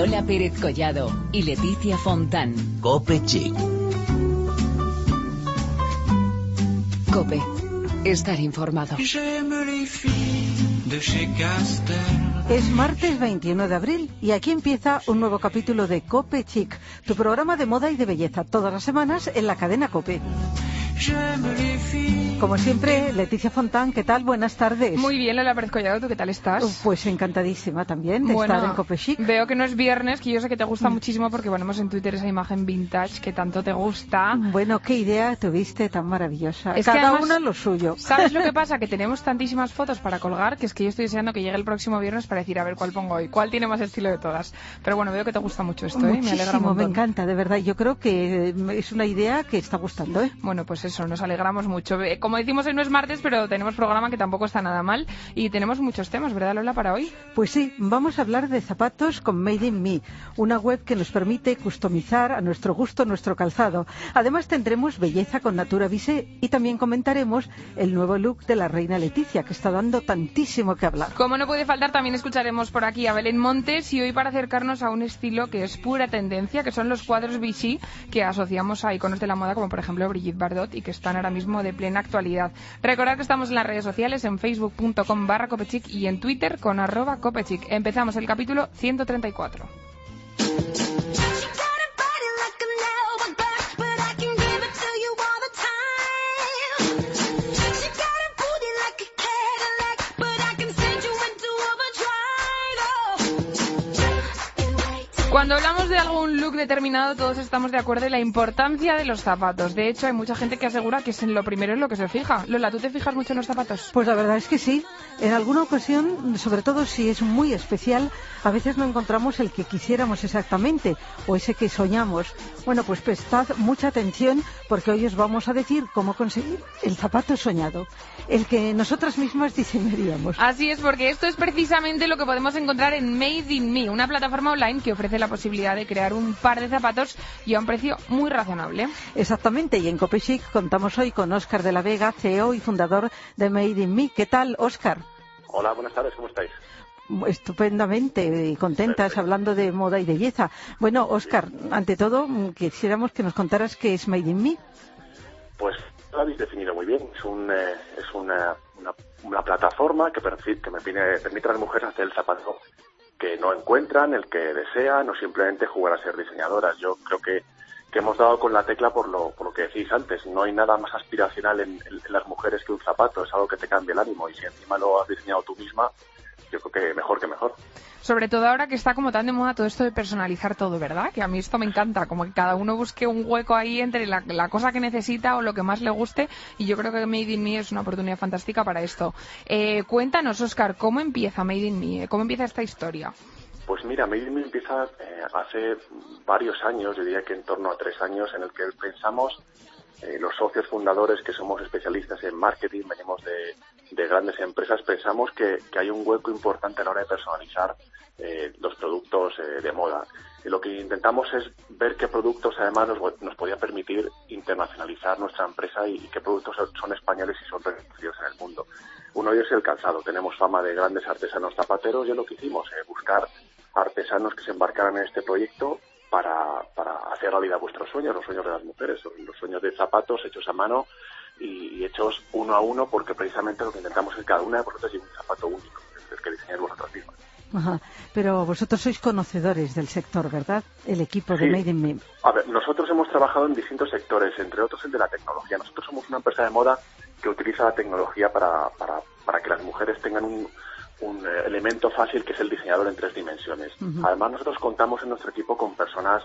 Lola Pérez Collado y Leticia Fontán. Cope Chic. Cope. Estar informado. Es martes 21 de abril y aquí empieza un nuevo capítulo de Cope Chic, tu programa de moda y de belleza, todas las semanas en la cadena Cope. Como siempre, Leticia Fontán, ¿qué tal? Buenas tardes. Muy bien, Lola Pérez Collado, ¿tú qué tal estás? Pues encantadísima también de Bueno, estar en Cope Chic. Veo que no es viernes, que yo sé que te gusta muchísimo porque ponemos en Twitter esa imagen vintage que tanto te gusta. Bueno, qué idea tuviste tan maravillosa. Es que Cada una lo suyo. ¿Sabes lo que pasa? Que tenemos tantísimas fotos para colgar que es que yo estoy deseando que llegue el próximo viernes para decir a ver cuál pongo hoy, cuál tiene más estilo de todas. Pero bueno, veo que te gusta mucho esto, ¿eh? Me alegra un Muchísimo, me encanta, de verdad. Yo creo que es una idea que está gustando, ¿eh? Bueno, pues eso, nos alegramos mucho. Eh, Como decimos, hoy no es martes, pero tenemos programa que tampoco está nada mal y tenemos muchos temas, ¿verdad, Lola, para hoy? Pues sí, vamos a hablar de zapatos con Made in Me, una web que nos permite customizar a nuestro gusto nuestro calzado. Además tendremos belleza con Natura Vise y también comentaremos el nuevo look de la reina Leticia, que está dando tantísimo que hablar. Como no puede faltar, también escucharemos por aquí a Belén Montes y hoy para acercarnos a un estilo que es pura tendencia, que son los cuadros Vichy que asociamos a iconos de la moda como por ejemplo Brigitte Bardot y que están ahora mismo de plena actualidad. Recordad que estamos en las redes sociales, en facebook.com barra copechic y en twitter con arroba copechic. Empezamos el capítulo 134. Cuando hablamos de algún look determinado, todos estamos de acuerdo en la importancia de los zapatos. De hecho, hay mucha gente que asegura que es en lo primero en lo que se fija. Lola, ¿tú te fijas mucho en los zapatos? Pues la verdad es que sí. En alguna ocasión, sobre todo si es muy especial, a veces no encontramos el que quisiéramos exactamente o ese que soñamos. Bueno, pues prestad mucha atención porque hoy os vamos a decir cómo conseguir el zapato soñado, el que nosotras mismas diseñaríamos. Así es, porque esto es precisamente lo que podemos encontrar en Made in Me, una plataforma online que ofrece la posibilidad de crear un par de zapatos y a un precio muy razonable. Exactamente, y en Copechic contamos hoy con Óscar de la Vega, CEO y fundador de Made in Me. ¿Qué tal, Óscar? Hola, buenas tardes, ¿cómo estáis? Estupendamente y contentas Perfecto. hablando de moda y belleza. Bueno, Óscar, ante todo, mm, quisiéramos que nos contaras qué es Made in Me. Pues lo habéis definido muy bien. Es, un, eh, es una, una, una plataforma que, que me pide- permite a las mujeres hacer el zapato que no encuentran, el que desean o simplemente jugar a ser diseñadoras. Yo creo que, que hemos dado con la tecla por lo, por lo que decís antes. No hay nada más aspiracional en, en- en las mujeres que un zapato. Es algo que te cambia el ánimo y si encima lo has diseñado tú misma, yo creo que mejor que mejor. Sobre todo ahora que está como tan de moda todo esto de personalizar todo, ¿verdad? Que a mí esto me encanta, como que cada uno busque un hueco ahí entre la, la cosa que necesita o lo que más le guste y yo creo que Made in Me es una oportunidad fantástica para esto. Eh, cuéntanos, Oscar, ¿cómo empieza Made in Me? ¿Cómo empieza esta historia? Pues mira, Made in Me empieza eh, hace varios años, yo diría que en torno a tres años, en el que pensamos, eh, los socios fundadores que somos especialistas en marketing, venimos de, de grandes empresas, pensamos que, que hay un hueco importante a la hora de personalizar eh, los productos eh, de moda. Y lo que intentamos es ver qué productos además nos, nos podía permitir internacionalizar nuestra empresa y, qué productos son, son españoles y son reconocidos en el mundo. Uno de ellos es el calzado. Tenemos fama de grandes artesanos zapateros y es lo que hicimos, eh, buscar artesanos que se embarcaran en este proyecto para, para hacer realidad vuestros sueños, los sueños de las mujeres, los sueños de zapatos hechos a mano y, y hechos uno a uno, porque precisamente lo que intentamos es que cada una de vosotros lleve un zapato único, el que diseñáis vosotros mismas. Ajá. Pero vosotros sois conocedores del sector, ¿verdad? El equipo de Sí. Made in Me. A ver, nosotros hemos trabajado en distintos sectores, entre otros el de la tecnología. Nosotros somos una empresa de moda que utiliza la tecnología para, para, para que las mujeres tengan un, un eh, elemento fácil que es el diseñador en tres dimensiones. Además, nosotros contamos en nuestro equipo con personas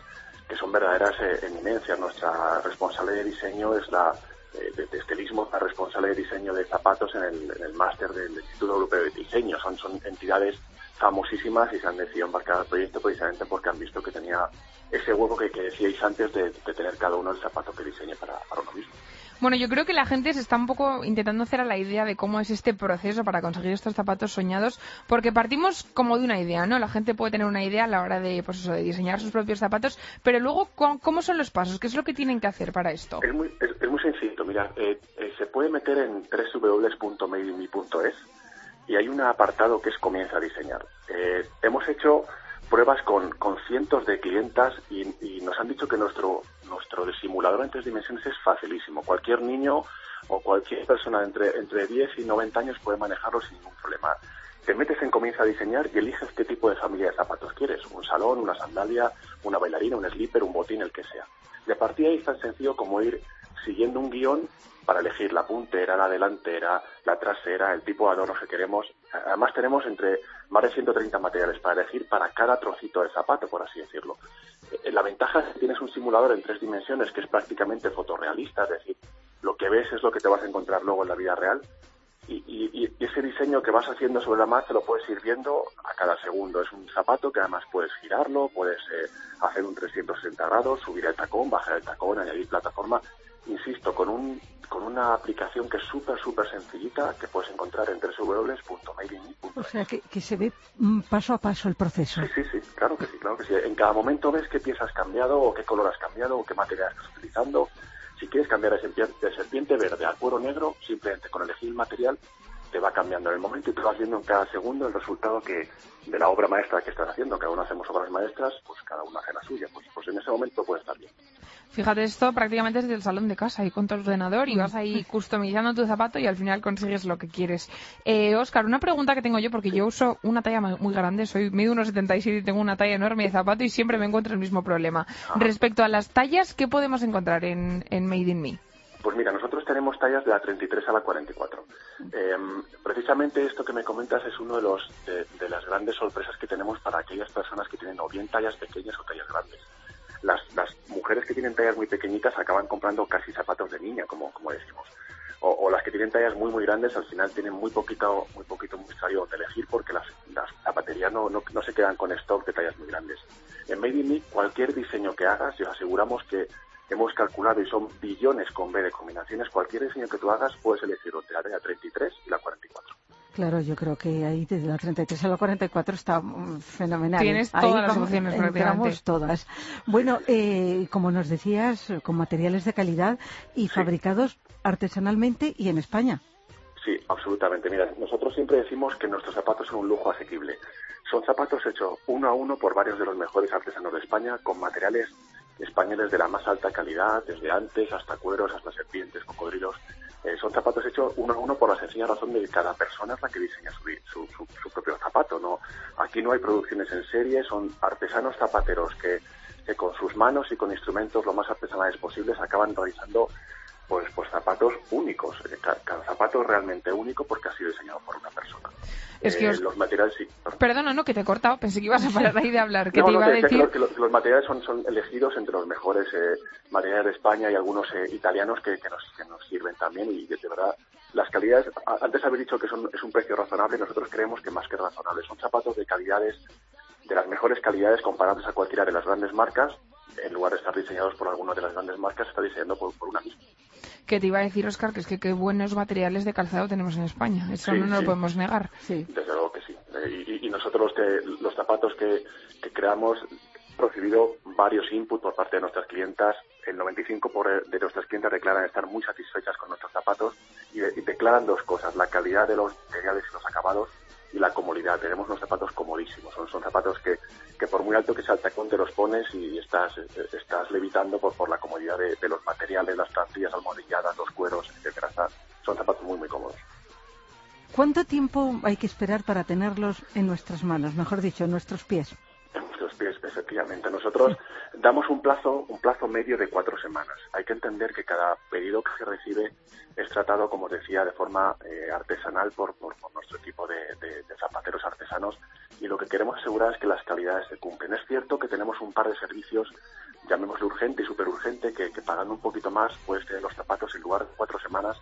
que son verdaderas eh, eminencias. Nuestra responsable de diseño es la eh, de, de estilismo, la responsable de diseño de zapatos en el, en el máster del Instituto Europeo de Diseño. Son, son entidades famosísimas y se han decidido embarcar al proyecto precisamente porque han visto que tenía ese huevo que, que decíais antes de, de tener cada uno el zapato que diseñe para, para uno mismo. Bueno, yo creo que la gente se está un poco intentando hacer a la idea de cómo es este proceso para conseguir estos zapatos soñados, porque partimos como de una idea, ¿no? La gente puede tener una idea a la hora de, pues eso, de diseñar sus propios zapatos, pero luego, ¿cómo son los pasos? ¿Qué es lo que tienen que hacer para esto? Es muy, es, es muy sencillo, mira, eh, eh, se puede meter en www.madeinme.es y hay un apartado que es comienza a diseñar. Eh, hemos hecho pruebas con, con cientos de clientas y, nos han dicho que nuestro, nuestro simulador en tres dimensiones es facilísimo. Cualquier niño o cualquier persona entre, entre 10 y 90 años puede manejarlo sin ningún problema. Te metes en comienza a diseñar y eliges qué tipo de familia de zapatos quieres. Un salón, una sandalia, una bailarina, un slipper, un botín, el que sea. De ahí es tan sencillo como ir siguiendo un guion para elegir la puntera, la delantera, la trasera, el tipo de adorno que queremos. Además tenemos entre más de 130 materiales para elegir para cada trocito de zapato, por así decirlo. Eh, la ventaja es que tienes un simulador en tres dimensiones que es prácticamente fotorrealista, es decir, lo que ves es lo que te vas a encontrar luego en la vida real y, y, ese diseño que vas haciendo sobre la marcha lo puedes ir viendo a cada segundo. Es un zapato que además puedes girarlo, puedes eh, hacer un 360 grados, subir el tacón, bajar el tacón, añadir plataforma. Insisto, con, un, con una aplicación que es súper, súper sencillita que puedes encontrar en www.madeinme.es. O sea, que, que, se ve mm, paso a paso el proceso. Sí, sí, sí, claro que sí, claro que sí. En cada momento ves qué pieza has cambiado o qué color has cambiado o qué material estás utilizando si quieres cambiar de serpiente, de serpiente verde a cuero negro, simplemente con elegir el material te va cambiando en el momento y te vas viendo en cada segundo el resultado que de la obra maestra que estás haciendo. Cada uno hacemos obras maestras, pues cada uno hace la suya. Pues, pues en ese momento puede estar bien. Fíjate, esto prácticamente es del salón de casa y con tu ordenador y vas ahí customizando tu zapato y al final consigues lo que quieres. Eh, Oscar, una pregunta que tengo yo, porque yo uso una talla muy grande, soy mido unos 77 y tengo una talla enorme de zapato y siempre me encuentro el mismo problema. Ah. Respecto a las tallas, ¿qué podemos encontrar en, en Made in Me? Pues mira, nosotros tenemos tallas de la 33 a la 44. Eh, precisamente esto que me comentas es uno de, los, de, las grandes sorpresas que tenemos para aquellas personas que tienen o bien tallas pequeñas o tallas grandes las, las mujeres que tienen tallas muy pequeñitas acaban comprando casi zapatos de niña, como, como decimos. O, las que tienen tallas muy muy grandes al final tienen muy poquito muy poquito muestrario donde elegir porque las, las zapaterías no, no, no, se quedan con stock de tallas muy grandes. En Made in Me, cualquier diseño que hagas, os aseguramos que hemos calculado y son billones con B de combinaciones, cualquier diseño que tú hagas puedes elegir entre la talla 33 y la 44. Claro, yo creo que ahí desde la 33 a la 44 está mm, fenomenal. Tienes todas las opciones todas. Bueno, eh, como nos decías, con materiales de calidad y fabricados artesanalmente y en España. Sí, absolutamente. Mira, nosotros siempre decimos que nuestros zapatos son un lujo asequible. Son zapatos hechos uno a uno por varios de los mejores artesanos de España con materiales españoles de la más alta calidad, desde antes hasta cueros, hasta serpientes, cocodrilos. Eh, son zapatos hechos uno a uno por la sencilla razón de que cada persona es la que diseña su, su, propio zapato. No, aquí no hay producciones en serie, son artesanos zapateros que, que con sus manos y con instrumentos lo más artesanales posibles acaban realizando pues, pues zapatos únicos. Eh, cada, zapato es realmente único porque ha sido diseñado por una persona. Es que eh, los materiales sí. Perdona, no, que te he cortado. Pensé que ibas a parar ahí de hablar. Que te iba a decir... Que los, materiales son, son elegidos entre los mejores eh, materiales de España y algunos italianos que, que, nos, que nos sirven también. Y de verdad, las calidades, antes habéis dicho que son, es un precio razonable, nosotros creemos que más que razonable. Son zapatos de calidades, de las mejores calidades comparables a cualquiera de las grandes marcas. En lugar de estar diseñados por alguna de las grandes marcas, está diseñando por, por una misma que te iba a decir, Oscar, que es que qué buenos materiales de calzado tenemos en España. Eso no nos lo podemos negar. Sí. Desde luego que sí. Eh, y, nosotros que los zapatos que, que creamos recibido varios inputs por parte de nuestras clientas. El 95% de nuestras clientes declaran estar muy satisfechas con nuestros zapatos y, y, declaran dos cosas, la calidad de los materiales y los acabados y la comodidad. Tenemos unos zapatos comodísimos, son, zapatos que, que por muy alto que sea el tacón te los pones y estás, estás levitando por, por la comodidad de, de los materiales, las plantillas almohadilladas, los cueros, etcétera. Son zapatos muy, muy cómodos. ¿Cuánto tiempo hay que esperar para tenerlos en nuestras manos, mejor dicho, en nuestros pies? Nuestros pies, efectivamente. Nosotros damos un plazo, un plazo medio de cuatro semanas. Hay que entender que cada pedido que se recibe es tratado, como decía, de forma eh, artesanal por, por, nuestro equipo de, zapateros artesanos y lo que queremos asegurar es que las calidades se cumplen. Es cierto que tenemos un par de servicios, llamémoslo urgente y super urgente, que, pagando un poquito más puedes tener los zapatos en lugar de cuatro semanas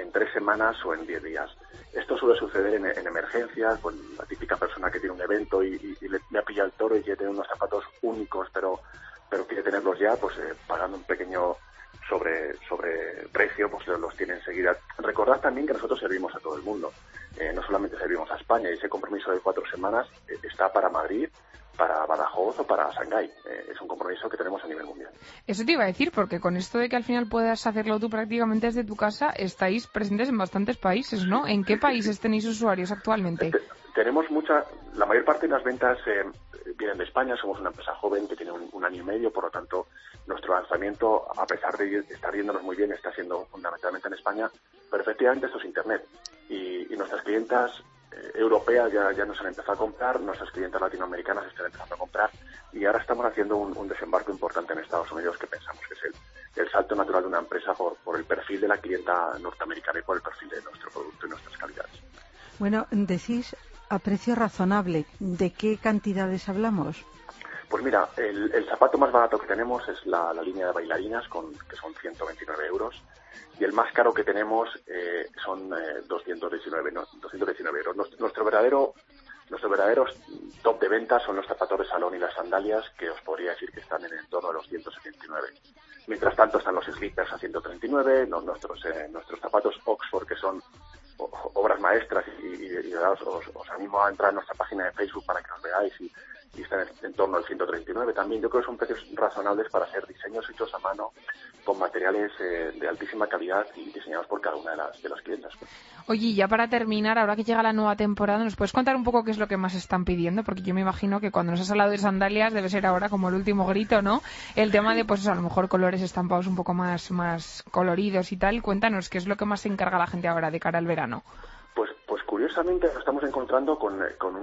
en tres semanas o en diez días. Esto suele suceder en, emergencias, con la típica persona que tiene un evento y, le, ha pillado el toro y quiere tener unos zapatos únicos, pero, pero quiere tenerlos ya, pues eh, pagando un pequeño sobre, sobre precio, pues los tiene enseguida. Recordad también que nosotros servimos a todo el mundo, eh, no solamente servimos a España, y ese compromiso de cuatro semanas eh, está para Madrid, para Badajoz o para Shanghái. Eh, es un compromiso que tenemos a nivel mundial. Eso te iba a decir, porque con esto de que al final puedas hacerlo tú prácticamente desde tu casa, estáis presentes en bastantes países, ¿no? ¿En qué países tenéis usuarios actualmente? tenemos mucha, la mayor parte de las ventas vienen de España, somos una empresa joven que tiene un, año y medio, por lo tanto, nuestro lanzamiento, a pesar de estar yéndonos muy bien, está siendo fundamentalmente en España, pero efectivamente esto es Internet. Y, nuestras clientas eh, europeas ya, ya nos han empezado a comprar, nuestras clientas latinoamericanas están empezando a comprar, y ahora estamos haciendo un, desembarco importante en Estados Unidos que pensamos que es el, el salto natural de una empresa por, por el perfil de la clienta norteamericana y por el perfil de nuestro producto y nuestras calidades. Bueno, decís a precio razonable. ¿De qué cantidades hablamos? Pues mira, el, zapato más barato que tenemos es la, línea de bailarinas, con, que son 129 euros, y el más caro que tenemos eh, son 219, eh, 219 euros. Nuestro, verdadero nuestro verdadero top de ventas son los zapatos de salón y las sandalias, que os podría decir que están en el entorno de los 179. Mientras tanto están los slippers a 139, nuestros, eh, nuestros zapatos Oxford, que son obras maestras y, os, animo a entrar a nuestra página de Facebook para que nos veáis y, y están en, torno al 139 también. Yo creo que son precios razonables para hacer diseños hechos a mano con materiales eh, de altísima calidad y diseñados por cada una de las, de las clientes. Oye, ya para terminar, ahora que llega la nueva temporada, ¿nos puedes contar un poco qué es lo que más están pidiendo? Porque yo me imagino que cuando nos has hablado de sandalias debe ser ahora como el último grito, ¿no? El tema de, pues a lo mejor colores estampados un poco más, más coloridos y tal. Cuéntanos, ¿qué es lo que más se encarga la gente ahora de cara al verano? Pues, pues curiosamente nos estamos encontrando con, con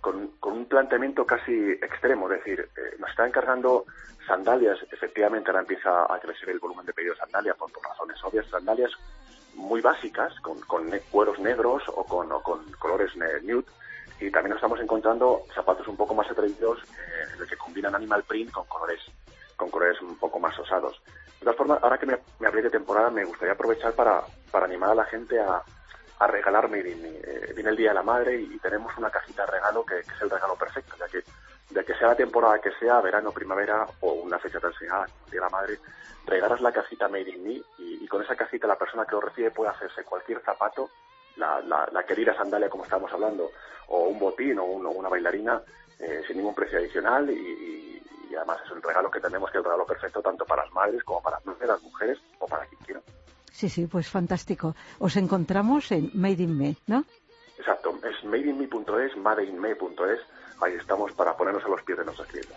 con, un planteamiento casi extremo, es decir, eh, nos está encargando sandalias, efectivamente ahora empieza a crecer el volumen de pedidos de sandalias por, razones obvias, sandalias muy básicas, con, cueros negros o con, colores nude, y también nos estamos encontrando zapatos un poco más atrevidos eh, en los que combinan animal print con colores con colores un poco más osados. De todas formas, ahora que me, me abrí de temporada, me gustaría aprovechar para, para animar a la gente a, a regalar Made eh, viene el Día de la Madre y, tenemos una cajita de regalo que, es el regalo perfecto, ya que de que sea la temporada que sea, verano, primavera o una fecha tan señalada, Día de la Madre, regalas la cajita Made in Me y, con esa cajita la persona que lo recibe puede hacerse cualquier zapato, la, la, querida sandalia como estábamos hablando, o un botín o, una bailarina eh, sin ningún precio adicional y, además es un regalo que tenemos que es el regalo perfecto tanto para las madres como para las mujeres o para quien quiera. Sí, sí, pues fantástico. Os encontramos en Made in Me, ¿no? Exacto, es madeinme.es, madeinme.es ahí estamos para ponernos a los pies de nuestras clientes.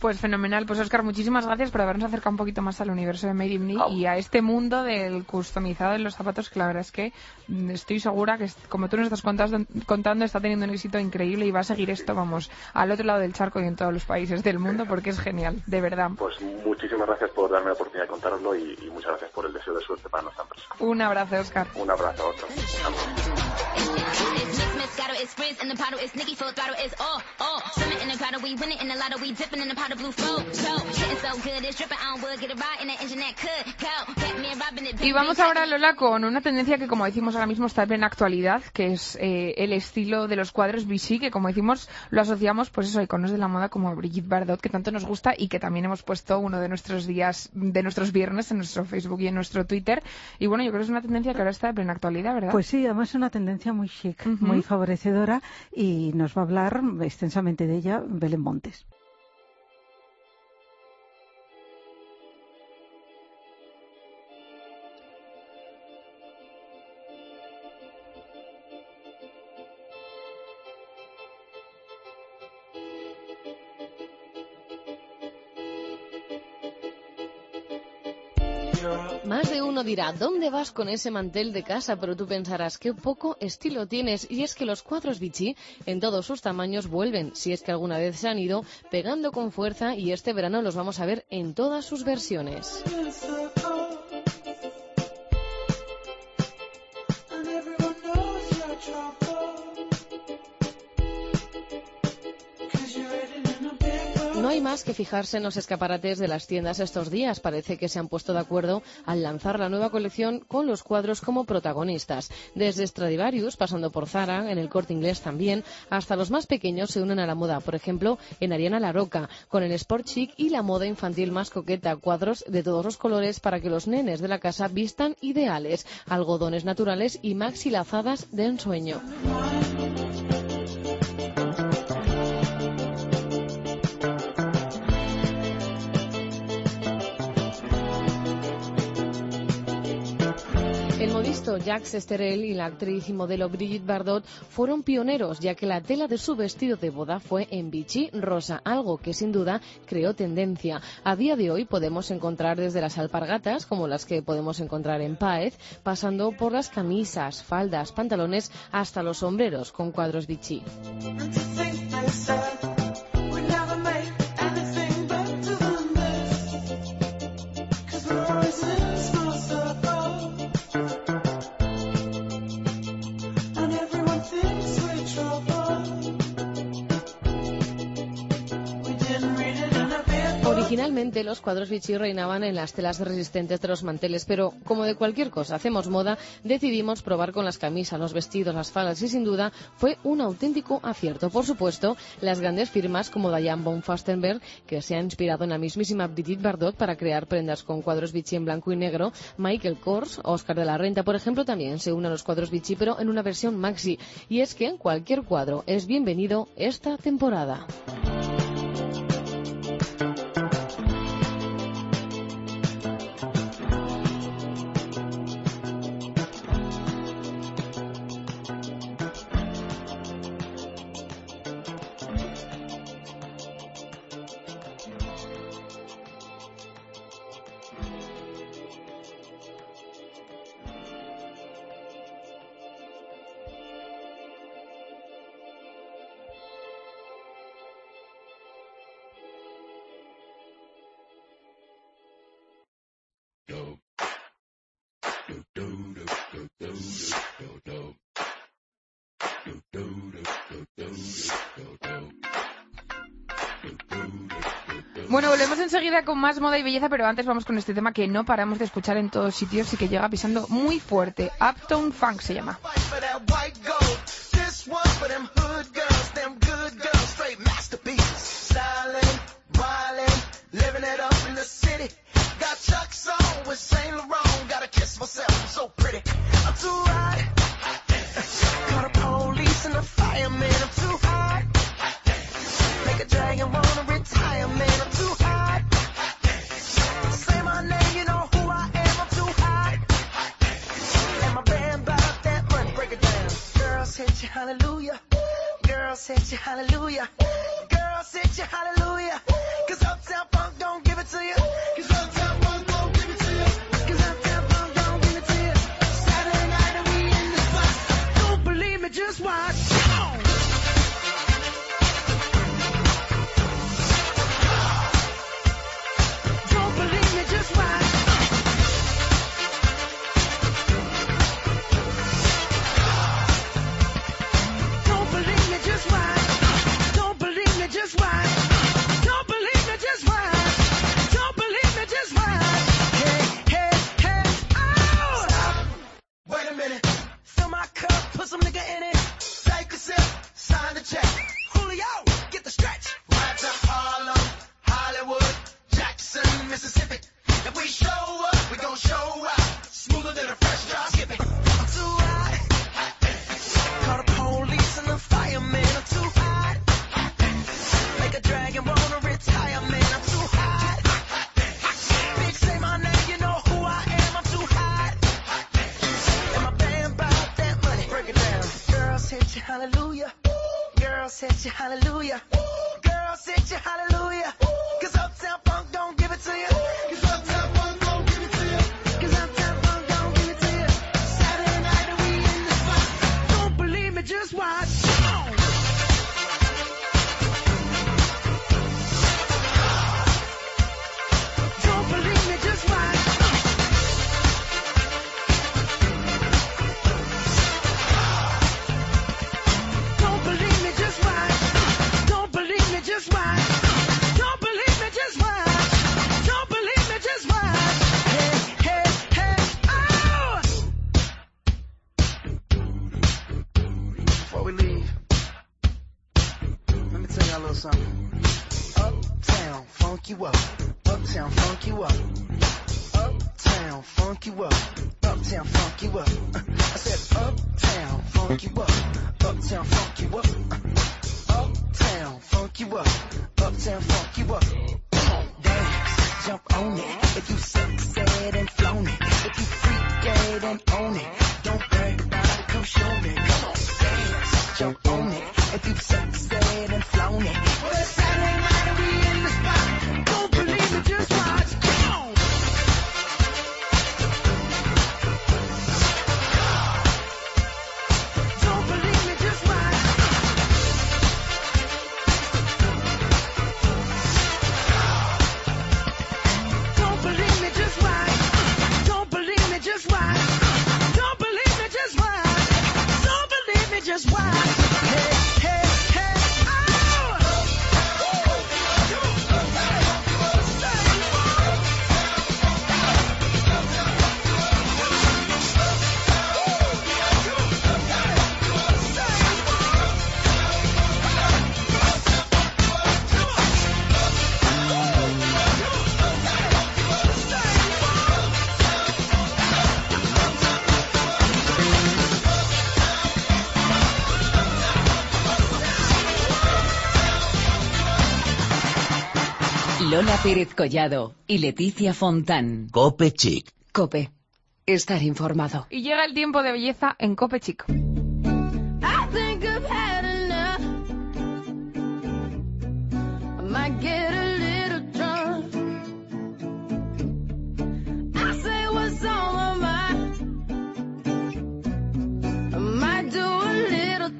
Pues fenomenal. Pues Oscar, muchísimas gracias por habernos acercado un poquito más al universo de Made in Me y a este mundo del customizado en los zapatos, que la verdad es que mm, estoy segura que, como tú nos estás contando, está teniendo un éxito increíble y va a seguir esto, vamos, al otro lado del charco y en todos los países del mundo, porque es genial, de verdad. Pues muchísimas gracias por darme la oportunidad de contarlo y, muchas gracias por el deseo de suerte para nuestra empresa. Un abrazo, Oscar. Un abrazo a. Y vamos ahora, Lola, con una tendencia que, como decimos ahora mismo, está en plena actualidad, que es eh, el estilo de los cuadros Vichy, que, como decimos, lo asociamos, pues eso, a iconos de la moda como Brigitte Bardot, que tanto nos gusta y que también hemos puesto uno de nuestros días, de nuestros viernes en nuestro Facebook y en nuestro Twitter. Y bueno, yo creo que es una tendencia que ahora está en plena actualidad, ¿verdad? Pues sí, además es una tendencia muy chic, muy y nos va a hablar extensamente de ella Belén Montes. Dirá, ¿dónde vas con ese mantel de casa? Pero tú pensarás, qué poco estilo tienes. Y es que los cuadros Vichy, en todos sus tamaños, vuelven, si es que alguna vez se han ido, pegando con fuerza y este verano los vamos a ver en todas sus versiones. Más que fijarse en los escaparates de las tiendas estos días. Parece que se han puesto de acuerdo al lanzar la nueva colección con los cuadros como protagonistas. Desde Stradivarius, pasando por Zara, en el corte inglés también, hasta los más pequeños se unen a la moda. Por ejemplo, en Ariana La Roca, con el sport chic y la moda infantil más coqueta. Cuadros de todos los colores para que los nenes de la casa vistan ideales. Algodones naturales y maxi lazadas de ensueño. Jacques Esterel y la actriz y modelo Brigitte Bardot fueron pioneros, ya que la tela de su vestido de boda fue en Vichy rosa, algo que sin duda creó tendencia. A día de hoy podemos encontrar desde las alpargatas, como las que podemos encontrar en Paez, pasando por las camisas, faldas, pantalones, hasta los sombreros con cuadros Vichy. Originalmente los cuadros Vichy reinaban en las telas resistentes de los manteles, pero como de cualquier cosa hacemos moda, decidimos probar con las camisas, los vestidos, las faldas y sin duda fue un auténtico acierto. Por supuesto, las grandes firmas como Diane von Fastenberg, que se ha inspirado en la mismísima Brigitte Bardot para crear prendas con cuadros Vichy en blanco y negro, Michael Kors, Oscar de la Renta, por ejemplo, también se unen a los cuadros Vichy, pero en una versión maxi. Y es que cualquier cuadro es bienvenido esta temporada. Bueno, volvemos enseguida con más moda y belleza, pero antes vamos con este tema que no paramos de escuchar en todos sitios y que llega pisando muy fuerte. Uptown Funk se llama. Hallelujah. Girl, set you hallelujah. Girl, set you hallelujah. Cause Uptown Funk don't give it to you. Cause hallelujah. A little something. Uptown, funk you up. Uptown, funk you up. Uptown, funk you up. Uptown, funk you up. I said, Uptown, funk you up. Uptown, funk you up. Uptown, funk you up. Uptown, funk you up. Come on, dance. jump on it. If you suck, succeed and flown it. If you freak dead and own it. Don't brag about it, come show me. Come on, dance, jump on it. If you succeed and Pérez Collado y Leticia Fontán. Cope Chic. Cope. Estar informado. Y llega el tiempo de belleza en Cope Chic.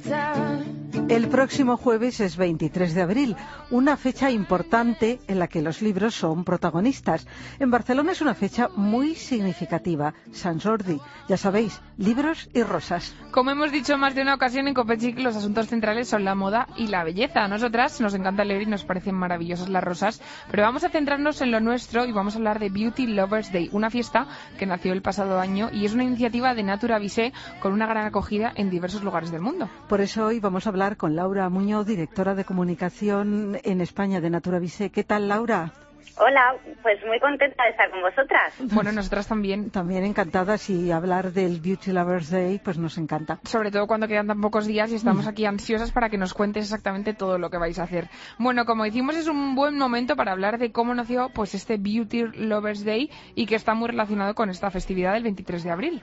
Time. El próximo jueves es 23 de abril, una fecha importante en la que los libros son protagonistas. En Barcelona es una fecha muy significativa, San Jordi. Ya sabéis, libros y rosas. Como hemos dicho más de una ocasión en Copechic, los asuntos centrales son la moda y la belleza. A nosotras nos encanta leer y nos parecen maravillosas las rosas, pero vamos a centrarnos en lo nuestro y vamos a hablar de Beauty Lovers Day, una fiesta que nació el pasado año y es una iniciativa de Natura Visé con una gran acogida en diversos lugares del mundo. Por eso hoy vamos a hablar con Laura Muñoz, directora de comunicación en España de Natura Visé. ¿Qué tal, Laura? Hola, pues muy contenta de estar con vosotras. Bueno, nosotras también. También encantadas y hablar del Beauty Lovers Day, pues nos encanta. Sobre todo cuando quedan tan pocos días y estamos aquí ansiosas para que nos cuentes exactamente todo lo que vais a hacer. Bueno, como decimos, es un buen momento para hablar de cómo nació pues este Beauty Lovers Day y que está muy relacionado con esta festividad del 23 de abril.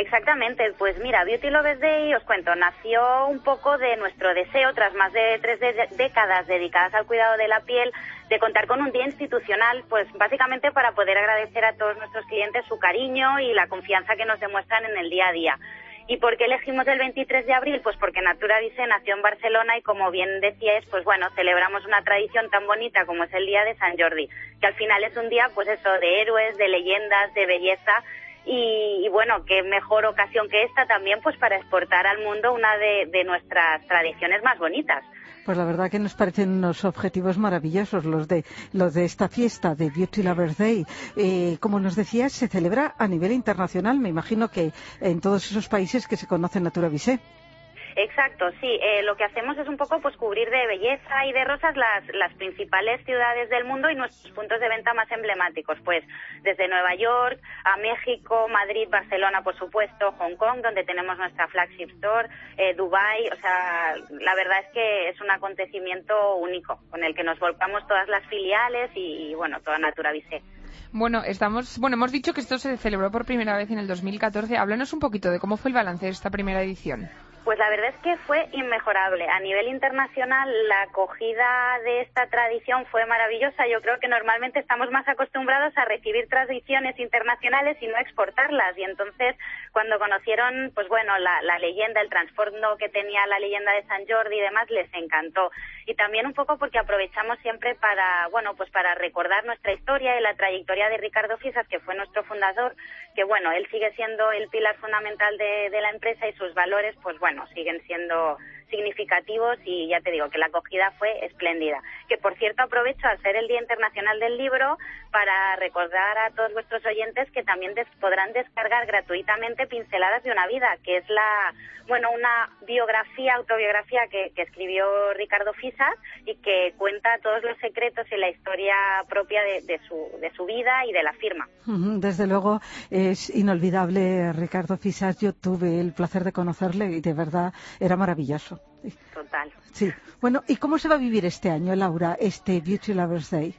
Exactamente, pues mira, Beauty Lovers Day, os cuento, nació un poco de nuestro deseo, tras más de tres décadas dedicadas al cuidado de la piel, de contar con un día institucional, pues básicamente para poder agradecer a todos nuestros clientes su cariño y la confianza que nos demuestran en el día a día. ¿Y por qué elegimos el 23 de abril? Pues porque Natura Vise nació en Barcelona y como bien decíais, pues bueno, celebramos una tradición tan bonita como es el Día de San Jordi, que al final es un día pues eso, de héroes, de leyendas, de belleza y, y bueno, qué mejor ocasión que esta también pues para exportar al mundo una de, nuestras tradiciones más bonitas. Pues la verdad que nos parecen unos objetivos maravillosos los de los de esta fiesta de Beauty Lovers Day. Eh, como nos decías, se celebra a nivel internacional. Me imagino que en todos esos países que se conoce Natura Visé. Exacto, sí. Eh, lo que hacemos es un poco pues cubrir de belleza y de rosas las, principales ciudades del mundo y nuestros puntos de venta más emblemáticos, pues desde Nueva York a México, Madrid, Barcelona, por supuesto, Hong Kong, donde tenemos nuestra flagship store, eh, Dubai. O sea, la verdad es que es un acontecimiento único con el que nos volcamos todas las filiales y, bueno, toda Natura Visé. Bueno, estamos, bueno, hemos dicho que esto se celebró por primera vez en el 2014. Háblanos un poquito de cómo fue el balance de esta primera edición. Pues la verdad es que fue inmejorable. A nivel internacional, la acogida de esta tradición fue maravillosa. Yo creo que normalmente estamos más acostumbrados a recibir tradiciones internacionales y no exportarlas. Y entonces, cuando conocieron, pues bueno, la, leyenda, el trasfondo que tenía la leyenda de San Jordi y demás, les encantó. Y también un poco porque aprovechamos siempre para, bueno, pues para recordar nuestra historia y la trayectoria de Ricardo Fisas, que fue nuestro fundador, que bueno, él sigue siendo el pilar fundamental de la empresa y sus valores, pues bueno, siguen siendo significativos y ya te digo que la acogida fue espléndida. Que por cierto aprovecho al ser el Día Internacional del Libro para recordar a todos vuestros oyentes que también des podrán descargar gratuitamente Pinceladas de una vida, que es la, bueno, una biografía, autobiografía que, que escribió Ricardo Fisas y que cuenta todos los secretos y la historia propia de, de, su, de su vida y de la firma. Desde luego es inolvidable Ricardo Fisas. Yo tuve el placer de conocerle y de verdad era maravilloso. Total. Sí. Bueno, ¿y cómo se va a vivir este año, Laura, este Beauty Lovers Day?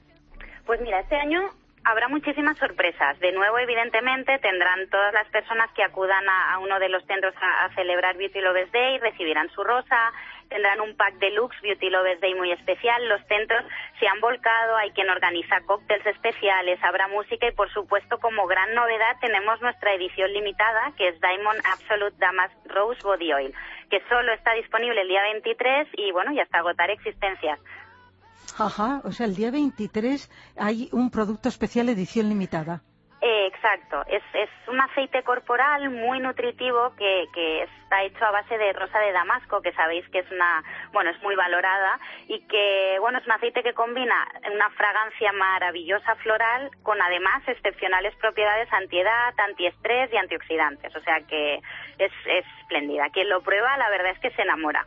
Pues mira, este año Habrá muchísimas sorpresas. De nuevo, evidentemente, tendrán todas las personas que acudan a, uno de los centros a, celebrar Beauty Lovers Day, recibirán su rosa, tendrán un pack deluxe Beauty Lovers Day muy especial. Los centros se han volcado, hay quien organiza cócteles especiales, habrá música y, por supuesto, como gran novedad, tenemos nuestra edición limitada, que es Diamond Absolute Damask Rose Body Oil, que solo está disponible el día 23 y, bueno, y hasta agotar existencias. Ajá, o sea, el día 23 hay un producto especial edición limitada. Eh, exacto, es, es un aceite corporal muy nutritivo que, que está hecho a base de rosa de damasco, que sabéis que es una, bueno, es muy valorada y que, bueno, es un aceite que combina una fragancia maravillosa floral con además excepcionales propiedades antiedad, antiestrés y antioxidantes, o sea que es, es espléndida. Quien lo prueba, la verdad es que se enamora.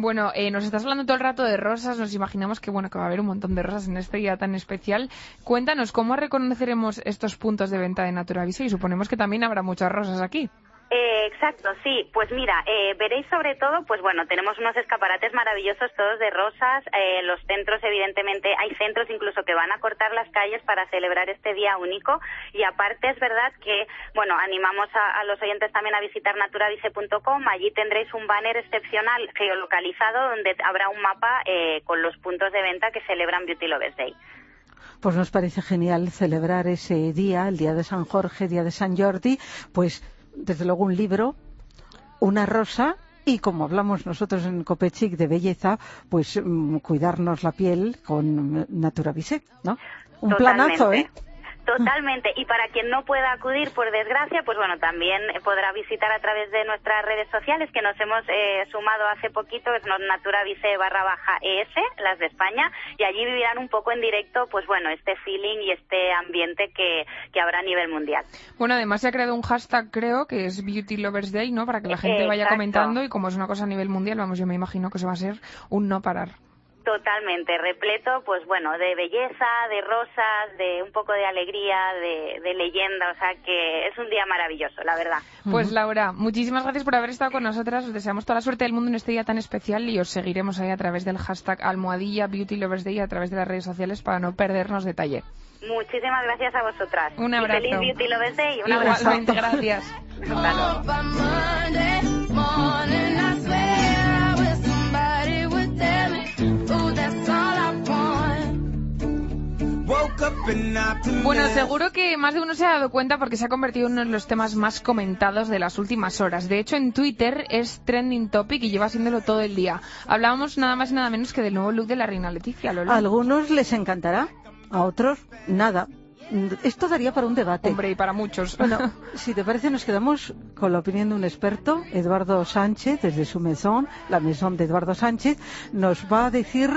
Bueno, eh, nos estás hablando todo el rato de rosas, nos imaginamos que bueno que va a haber un montón de rosas en este día tan especial. Cuéntanos, ¿cómo reconoceremos estos puntos de venta de Naturavisa? Y suponemos que también habrá muchas rosas aquí. Eh, exacto, sí. Pues mira, eh, veréis sobre todo, pues bueno, tenemos unos escaparates maravillosos todos de rosas. Eh, los centros, evidentemente, hay centros incluso que van a cortar las calles para celebrar este día único. Y aparte es verdad que, bueno, animamos a, a los oyentes también a visitar naturavice.com. Allí tendréis un banner excepcional geolocalizado donde habrá un mapa eh, con los puntos de venta que celebran Beauty Lovers Day. Pues nos parece genial celebrar ese día, el día de San Jorge, día de San Jordi, pues desde luego un libro, una rosa y como hablamos nosotros en Copechic de belleza, pues mm, cuidarnos la piel con Naturavise, ¿no? Un planazo, ¿eh? Totalmente. Y para quien no pueda acudir, por desgracia, pues bueno, también podrá visitar a través de nuestras redes sociales, que nos hemos eh, sumado hace poquito, es Naturavice barra baja ES, las de España, y allí vivirán un poco en directo, pues bueno, este feeling y este ambiente que, que habrá a nivel mundial. Bueno, además se ha creado un hashtag, creo, que es Beauty Lovers Day, ¿no? Para que la gente vaya comentando y como es una cosa a nivel mundial, vamos, yo me imagino que eso va a ser un no parar. Totalmente, repleto, pues bueno, de belleza, de rosas, de un poco de alegría, de, de leyenda, o sea que es un día maravilloso, la verdad. Pues Laura, muchísimas gracias por haber estado con nosotras. Os deseamos toda la suerte del mundo en este día tan especial y os seguiremos ahí a través del hashtag almohadilla Beauty Lovers Day y a través de las redes sociales para no perdernos detalle. Muchísimas gracias a vosotras. Un Y abrazo. feliz Beauty Lovers Day. Un abrazo. Igualmente, gracias. Hasta luego. Bueno, seguro que más de uno se ha dado cuenta porque se ha convertido en uno de los temas más comentados de las últimas horas. De hecho, en Twitter es trending topic y lleva siéndolo todo el día. Hablábamos nada más y nada menos que del nuevo look de la reina Leticia, Lola. A algunos les encantará, a otros nada. Esto daría para un debate. Hombre, y para muchos. Bueno, si te parece, nos quedamos con la opinión de un experto, Eduardo Sánchez, desde su maison, la maison de Eduardo Sánchez, nos va a decir,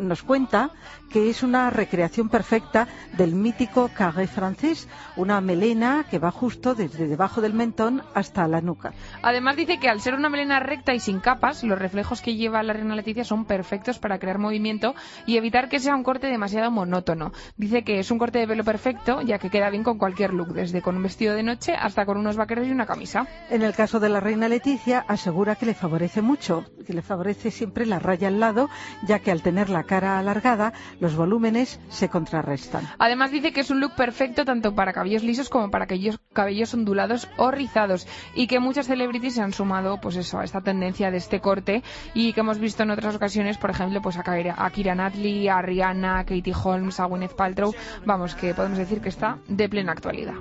nos cuenta que es una recreación perfecta del mítico carré francés, una melena que va justo desde debajo del mentón hasta la nuca. Además dice que al ser una melena recta y sin capas, los reflejos que lleva la reina Leticia son perfectos para crear movimiento y evitar que sea un corte demasiado monótono. Dice que es un corte de pelo perfecto, ya que queda bien con cualquier look, desde con un vestido de noche hasta con unos vaqueros y una camisa. En el caso de la reina Leticia, asegura que le favorece mucho, que le favorece siempre la raya al lado, ya que al tener la cara alargada, los volúmenes se contrarrestan. Además dice que es un look perfecto tanto para cabellos lisos como para aquellos cabellos ondulados o rizados y que muchas celebrities se han sumado pues eso a esta tendencia de este corte y que hemos visto en otras ocasiones, por ejemplo, pues a, Kira Knightley, a Rihanna, a Katie Holmes, a Gwyneth Paltrow, vamos que podemos podemos decir que está de plena actualidad.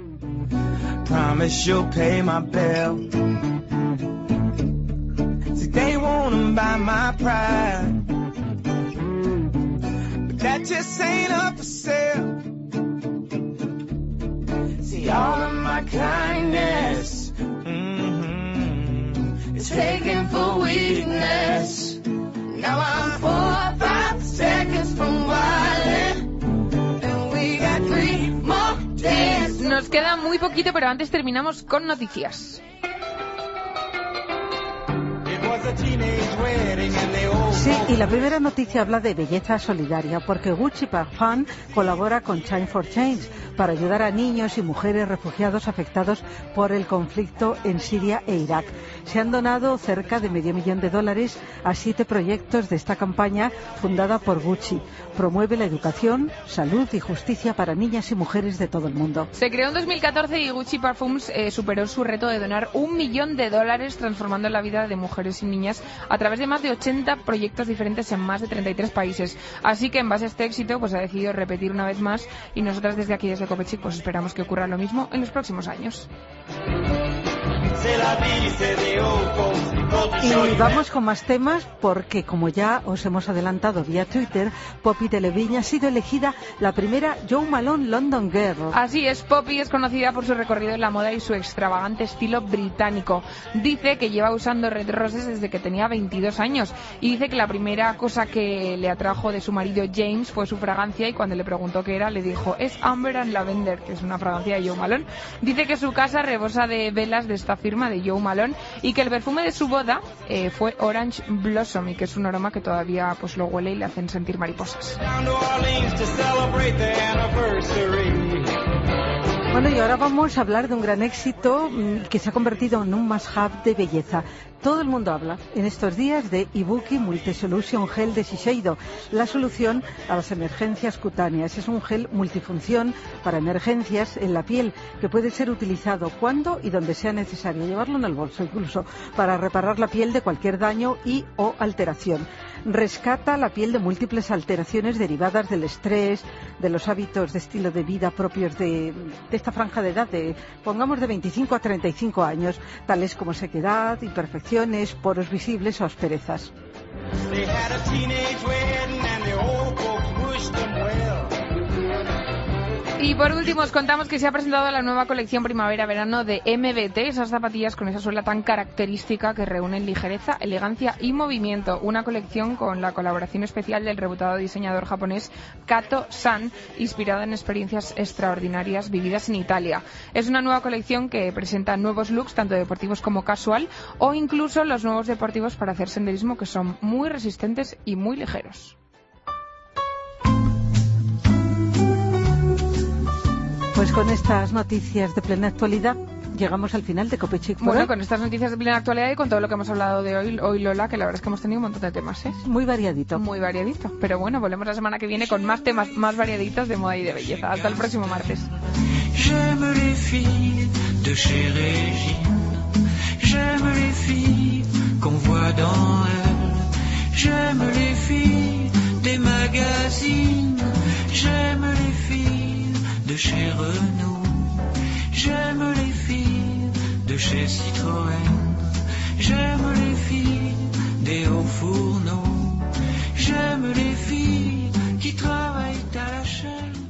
Mm-hmm, taken for weakness. Now I'm four or five seconds from wildness. Nos queda muy poquito, pero antes terminamos con noticias. Sí, y la primera noticia habla de belleza solidaria, porque Gucci Parfum colabora con Time for Change para ayudar a niños y mujeres refugiados afectados por el conflicto en Siria e Irak. Se han donado cerca de medio millón de dólares a siete proyectos de esta campaña fundada por Gucci. Promueve la educación, salud y justicia para niñas y mujeres de todo el mundo. Se creó en 2014 y Gucci Parfums eh, superó su reto de donar un millón de dólares transformando la vida de mujeres y niñas a través de más de 80 proyectos diferentes en más de 33 países. Así que en base a este éxito pues ha decidido repetir una vez más y nosotras desde aquí desde Copechic pues esperamos que ocurra lo mismo en los próximos años. Y vamos con más temas porque, como ya os hemos adelantado vía Twitter, Poppy Televiña ha sido elegida la primera Joe Malone London Girl. Así es, Poppy es conocida por su recorrido en la moda y su extravagante estilo británico. Dice que lleva usando red roses desde que tenía 22 años y dice que la primera cosa que le atrajo de su marido James fue su fragancia y cuando le preguntó qué era le dijo es Amber and Lavender, que es una fragancia de Joe Malone. Dice que su casa rebosa de velas de esta firma de Joe Malone y que el perfume de su boda eh, fue Orange Blossom y que es un aroma que todavía pues lo huele y le hacen sentir mariposas. Bueno, y ahora vamos a hablar de un gran éxito mm, que se ha convertido en un must-have de belleza. Todo el mundo habla en estos días de Ibuki Multisolution Gel de Shiseido, la solución a las emergencias cutáneas. Es un gel multifunción para emergencias en la piel que puede ser utilizado cuando y donde sea necesario, llevarlo en el bolso incluso, para reparar la piel de cualquier daño y o alteración. Rescata la piel de múltiples alteraciones derivadas del estrés, de los hábitos de estilo de vida propios de, de esta franja de edad, de, pongamos de 25 a 35 años, tales como sequedad, imperfecciones, poros visibles o asperezas. Y por último os contamos que se ha presentado la nueva colección primavera-verano de MBT, esas zapatillas con esa suela tan característica que reúnen ligereza, elegancia y movimiento. Una colección con la colaboración especial del reputado diseñador japonés Kato San, inspirada en experiencias extraordinarias vividas en Italia. Es una nueva colección que presenta nuevos looks, tanto deportivos como casual, o incluso los nuevos deportivos para hacer senderismo que son muy resistentes y muy ligeros. Con estas noticias de plena actualidad llegamos al final de Copechic Bueno, hoy. con estas noticias de plena actualidad y con todo lo que hemos hablado de hoy, hoy Lola, que la verdad es que hemos tenido un montón de temas, ¿eh? Muy variadito. Muy variadito. Pero bueno, volvemos la semana que viene con más temas más variaditos de moda y de belleza. Hasta el próximo martes. J'aime les filles des magazines. J'aime les de chez Renault. J'aime les filles de chez Citroën. J'aime les filles des hauts fourneaux. J'aime les filles qui travaillent à la chaîne.